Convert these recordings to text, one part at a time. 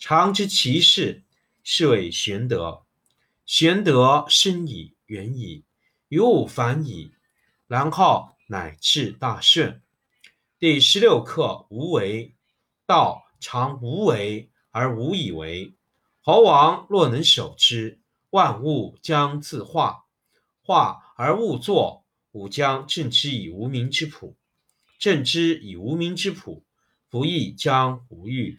常知其事，是谓玄德。玄德深矣，远矣，于物反矣，然后乃至大顺。第十六课：无为。道常无为而无以为。猴王若能守之，万物将自化；化而勿作，吾将镇之以无名之朴。镇之以无名之朴，夫亦将无欲。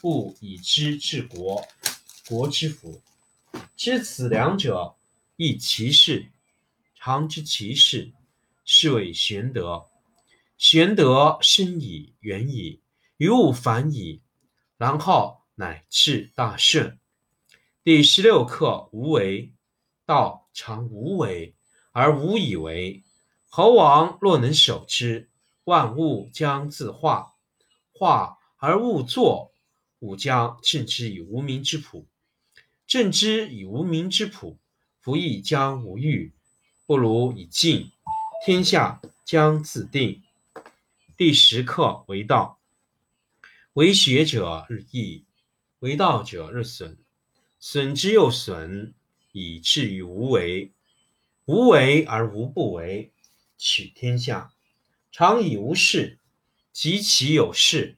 不以知治国，国之福。知此两者，亦其事。常知其事，是谓玄德。玄德深矣，远矣，于物反矣，然后乃至大顺。第十六课：无为。道常无为而无以为。猴王若能守之，万物将自化；化而勿作。吾将镇之以无名之朴，镇之以无名之朴，夫亦将无欲。不如以静，天下将自定。第十课为道，为学者日益，为道者日损，损之又损，以至于无为。无为而无不为，取天下常以无事，及其有事。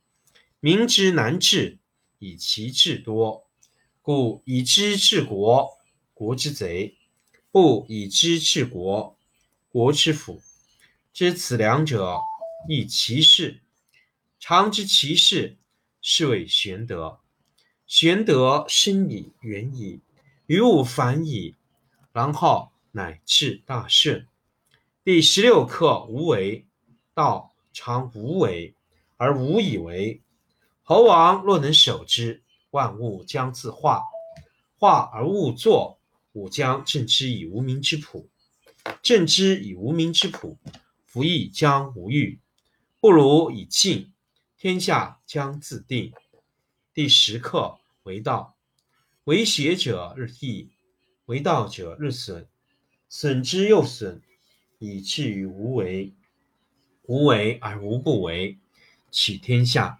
民之难治，以其智多。故以知治国，国之贼；不以知治国，国之福。知此两者，亦其事。常知其事，是谓玄德。玄德深矣，远矣，于物反矣，然后乃至大顺。第十六课：无为。道常无为而无以为。猴王若能守之，万物将自化；化而勿作，吾将镇之以无名之朴。镇之以无名之朴，夫亦将无欲。不如以静，天下将自定。第十课为道，为学者日益，为道者日损，损之又损，以至于无为。无为而无不为，取天下。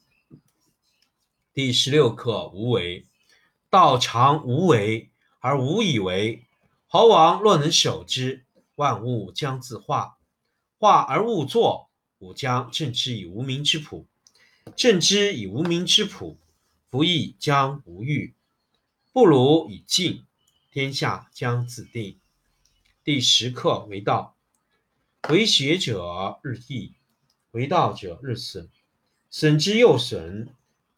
第十六课：无为。道常无为而无以为。侯王若能守之，万物将自化。化而勿作，吾将镇之以无名之朴。镇之以无名之朴，夫亦将无欲。不如以静，天下将自定。第十课：为道。为学者日益，为道者日损，损之又损。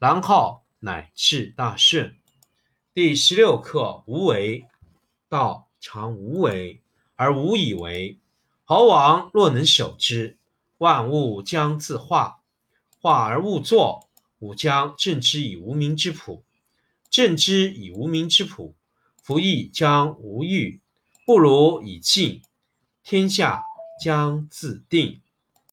然后乃至大顺。第十六课：无为。道常无为而无以为。侯王若能守之，万物将自化。化而勿作，吾将镇之以无名之朴。镇之以无名之朴，夫亦将无欲。不如以静，天下将自定。